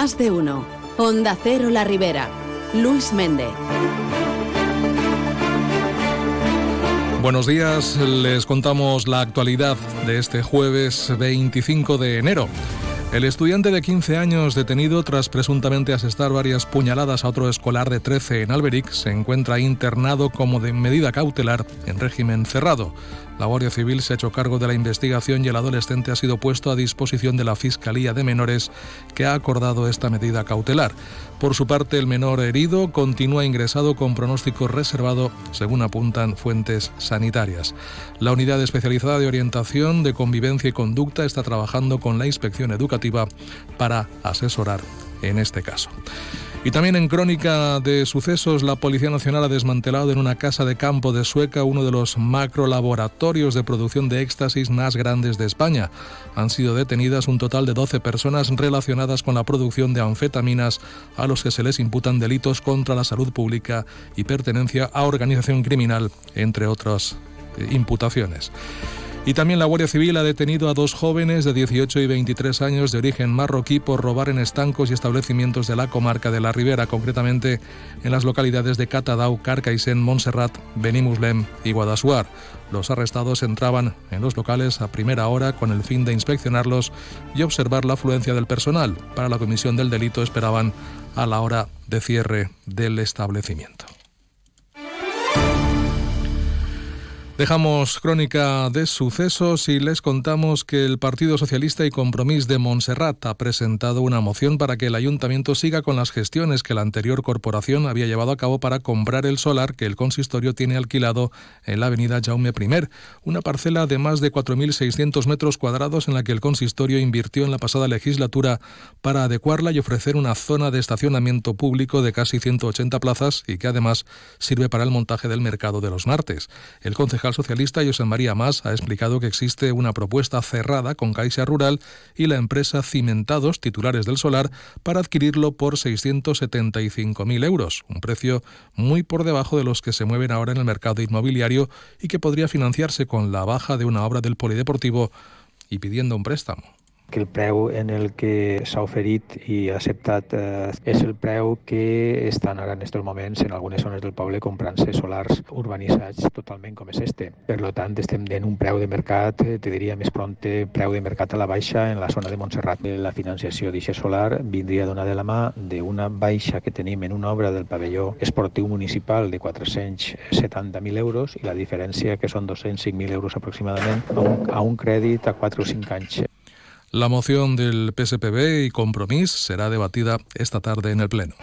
Más de uno. Onda Cero La Ribera. Luis Méndez. Buenos días, les contamos la actualidad de este jueves 25 de enero. El estudiante de 15 años detenido tras presuntamente asestar varias puñaladas a otro escolar de 13 en Alberic se encuentra internado como de medida cautelar en régimen cerrado. La Guardia Civil se ha hecho cargo de la investigación y el adolescente ha sido puesto a disposición de la Fiscalía de Menores que ha acordado esta medida cautelar. Por su parte, el menor herido continúa ingresado con pronóstico reservado, según apuntan fuentes sanitarias. La Unidad Especializada de Orientación de Convivencia y Conducta está trabajando con la Inspección Educativa para asesorar en este caso. Y también en crónica de sucesos, la Policía Nacional ha desmantelado en una casa de campo de Sueca uno de los macrolaboratorios de producción de éxtasis más grandes de España. Han sido detenidas un total de 12 personas relacionadas con la producción de anfetaminas a los que se les imputan delitos contra la salud pública y pertenencia a organización criminal, entre otras eh, imputaciones. Y también la Guardia Civil ha detenido a dos jóvenes de 18 y 23 años de origen marroquí por robar en estancos y establecimientos de la comarca de la Ribera, concretamente en las localidades de Catadau, Carcaixent, Montserrat, Benimuslem y Guadasuar. Los arrestados entraban en los locales a primera hora con el fin de inspeccionarlos y observar la afluencia del personal. Para la comisión del delito esperaban a la hora de cierre del establecimiento. Dejamos crónica de sucesos y les contamos que el Partido Socialista y Compromís de Montserrat ha presentado una moción para que el ayuntamiento siga con las gestiones que la anterior corporación había llevado a cabo para comprar el solar que el consistorio tiene alquilado en la avenida Jaume I, una parcela de más de 4.600 metros cuadrados en la que el consistorio invirtió en la pasada legislatura para adecuarla y ofrecer una zona de estacionamiento público de casi 180 plazas y que además sirve para el montaje del mercado de los martes. El concejal socialista José María Más ha explicado que existe una propuesta cerrada con Caixa Rural y la empresa Cimentados, titulares del solar, para adquirirlo por 675.000 euros, un precio muy por debajo de los que se mueven ahora en el mercado inmobiliario y que podría financiarse con la baja de una obra del polideportivo y pidiendo un préstamo que el preu en el que s'ha oferit i acceptat eh, és el preu que estan ara en aquests moments en algunes zones del poble comprant-se solars urbanitzats totalment com és este. Per tant, estem en un preu de mercat, eh, te diria més pronte, preu de mercat a la baixa en la zona de Montserrat. La financiació d'aquest solar vindria a donar de la mà d'una baixa que tenim en una obra del pavelló esportiu municipal de 470.000 euros i la diferència, que són 205.000 euros aproximadament, a un, a un crèdit a 4 o 5 anys la moción del PSPB y Compromís será debatida esta tarde en el Pleno.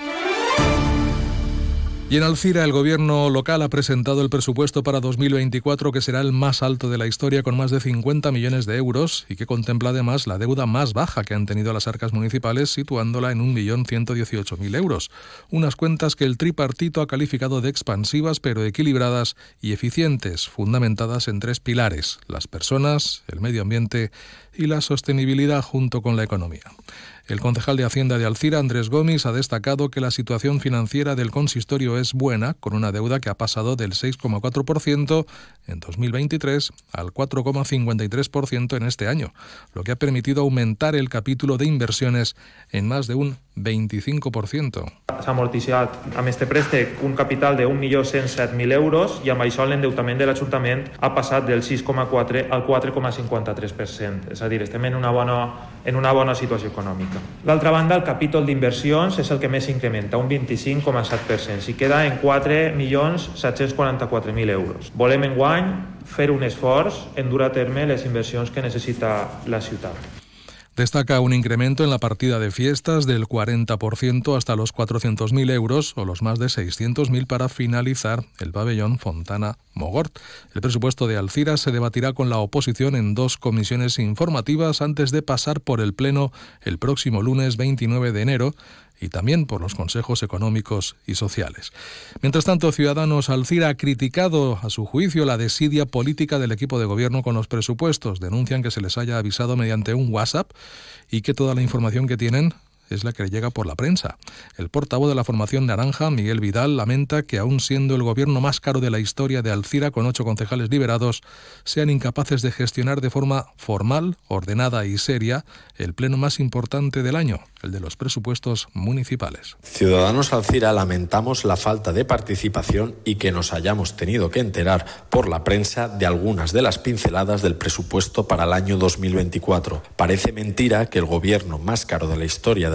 Y en Alcira el gobierno local ha presentado el presupuesto para 2024 que será el más alto de la historia con más de 50 millones de euros y que contempla además la deuda más baja que han tenido las arcas municipales situándola en 1.118.000 euros. Unas cuentas que el tripartito ha calificado de expansivas pero equilibradas y eficientes, fundamentadas en tres pilares, las personas, el medio ambiente y la sostenibilidad junto con la economía. El concejal de Hacienda de Alcira, Andrés Gómez, ha destacado que la situación financiera del consistorio es buena, con una deuda que ha pasado del 6,4% en 2023 al 4,53% en este año, lo que ha permitido aumentar el capítulo de inversiones en más de un 25%. S'ha amortitzat amb este préstec un capital de 1.107.000 euros i amb això l'endeutament de l'Ajuntament ha passat del 6,4 al 4,53%. És a dir, estem en una bona, en una bona situació econòmica. D'altra banda, el capítol d'inversions és el que més incrementa, un 25,7%. Si queda en 4.744.000 euros. Volem enguany fer un esforç en dur a terme les inversions que necessita la ciutat. Destaca un incremento en la partida de fiestas del 40% hasta los 400.000 euros o los más de 600.000 para finalizar el pabellón Fontana Mogort. El presupuesto de Alcira se debatirá con la oposición en dos comisiones informativas antes de pasar por el Pleno el próximo lunes 29 de enero y también por los consejos económicos y sociales. Mientras tanto, Ciudadanos Alcira ha criticado, a su juicio, la desidia política del equipo de gobierno con los presupuestos. Denuncian que se les haya avisado mediante un WhatsApp y que toda la información que tienen es la que llega por la prensa. El portavoz de la formación naranja, Miguel Vidal, lamenta que aún siendo el gobierno más caro de la historia de Alcira, con ocho concejales liberados, sean incapaces de gestionar de forma formal, ordenada y seria el pleno más importante del año, el de los presupuestos municipales. Ciudadanos Alcira lamentamos la falta de participación y que nos hayamos tenido que enterar por la prensa de algunas de las pinceladas del presupuesto para el año 2024. Parece mentira que el gobierno más caro de la historia de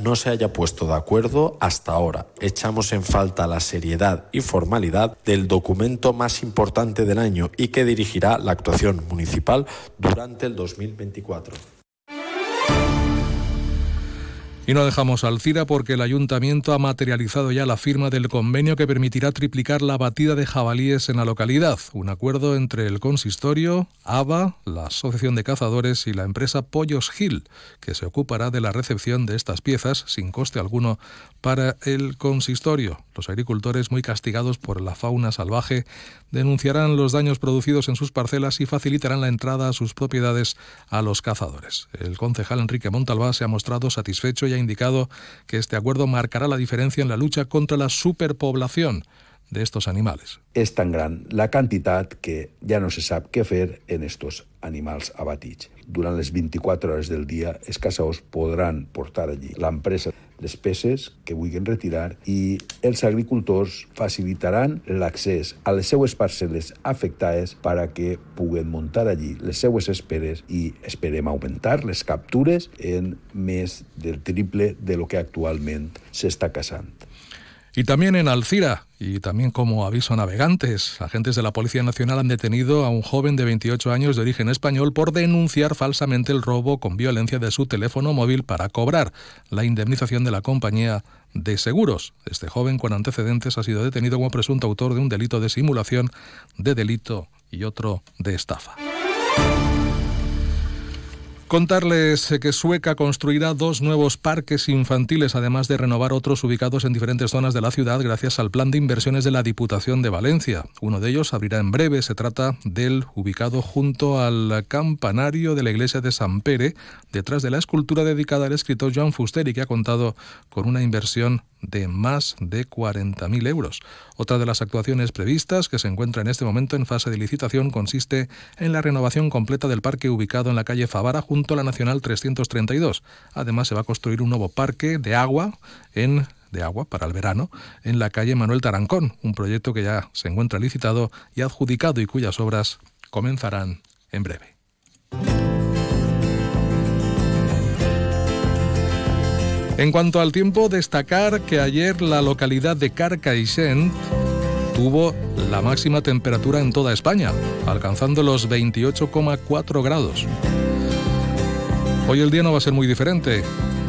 No se haya puesto de acuerdo hasta ahora. Echamos en falta la seriedad y formalidad del documento más importante del año y que dirigirá la actuación municipal durante el 2024. Y no dejamos Alcira porque el ayuntamiento ha materializado ya la firma del convenio que permitirá triplicar la batida de jabalíes en la localidad. Un acuerdo entre el consistorio, ABA, la Asociación de Cazadores y la empresa Pollos Gil, que se ocupará de la recepción de estas piezas sin coste alguno para el consistorio. Los agricultores, muy castigados por la fauna salvaje, denunciarán los daños producidos en sus parcelas y facilitarán la entrada a sus propiedades a los cazadores. El concejal Enrique Montalbá se ha mostrado satisfecho y ha indicado que este acuerdo marcará la diferencia en la lucha contra la superpoblación de estos animales. És tan gran la quantitat que ja no se sap què fer en estos animals abatits. Durant les 24 hores del dia, els caçadors podran portar allí l'empresa les peces que vulguin retirar i els agricultors facilitaran l'accés a les seues parcel·les afectades per a que puguen muntar allí les seues esperes i esperem augmentar les captures en més del triple de lo que actualment s'està caçant. Y también en Alcira, y también como aviso a navegantes, agentes de la Policía Nacional han detenido a un joven de 28 años de origen español por denunciar falsamente el robo con violencia de su teléfono móvil para cobrar la indemnización de la compañía de seguros. Este joven con antecedentes ha sido detenido como presunto autor de un delito de simulación de delito y otro de estafa. Contarles que Sueca construirá dos nuevos parques infantiles, además de renovar otros ubicados en diferentes zonas de la ciudad gracias al plan de inversiones de la Diputación de Valencia. Uno de ellos abrirá en breve. Se trata del ubicado junto al campanario de la iglesia de San Pere, detrás de la escultura dedicada al escritor Joan Fuster y que ha contado con una inversión de más de 40.000 euros. Otra de las actuaciones previstas, que se encuentra en este momento en fase de licitación, consiste en la renovación completa del parque ubicado en la calle Favara junto a la Nacional 332. Además, se va a construir un nuevo parque de agua en de agua para el verano en la calle Manuel Tarancón, un proyecto que ya se encuentra licitado y adjudicado y cuyas obras comenzarán en breve. En cuanto al tiempo, destacar que ayer la localidad de Carcaixent tuvo la máxima temperatura en toda España, alcanzando los 28,4 grados. Hoy el día no va a ser muy diferente,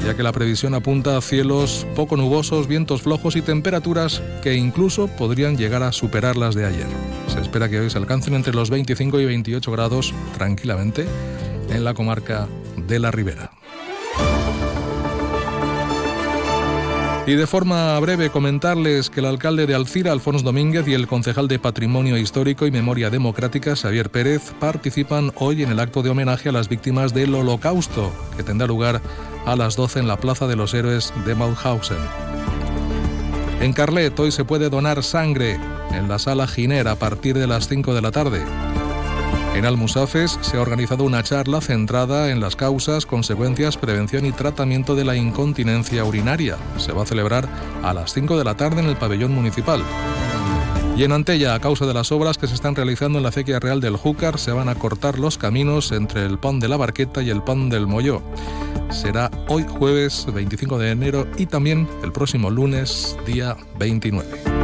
ya que la previsión apunta a cielos poco nubosos, vientos flojos y temperaturas que incluso podrían llegar a superar las de ayer. Se espera que hoy se alcancen entre los 25 y 28 grados tranquilamente en la comarca de la Ribera. Y de forma breve comentarles que el alcalde de Alcira, Alfonso Domínguez, y el concejal de Patrimonio Histórico y Memoria Democrática, Xavier Pérez, participan hoy en el acto de homenaje a las víctimas del Holocausto, que tendrá lugar a las 12 en la Plaza de los Héroes de Mauthausen. En Carlet hoy se puede donar sangre en la sala Giner a partir de las 5 de la tarde. En Almusafes se ha organizado una charla centrada en las causas, consecuencias, prevención y tratamiento de la incontinencia urinaria. Se va a celebrar a las 5 de la tarde en el pabellón municipal. Y en Antella, a causa de las obras que se están realizando en la acequia real del Júcar, se van a cortar los caminos entre el pan de la Barqueta y el pan del Molló. Será hoy jueves 25 de enero y también el próximo lunes día 29.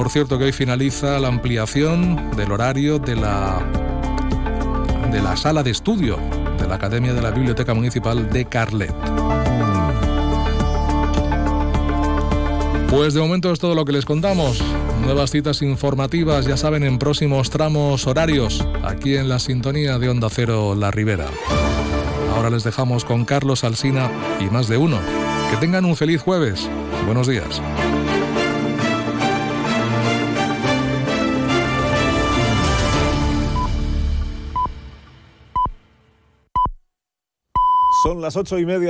Por cierto que hoy finaliza la ampliación del horario de la, de la sala de estudio de la Academia de la Biblioteca Municipal de Carlet. Pues de momento es todo lo que les contamos. Nuevas citas informativas, ya saben, en próximos tramos horarios, aquí en la sintonía de Onda Cero La Ribera. Ahora les dejamos con Carlos Alsina y más de uno. Que tengan un feliz jueves. Buenos días. Son las ocho y media.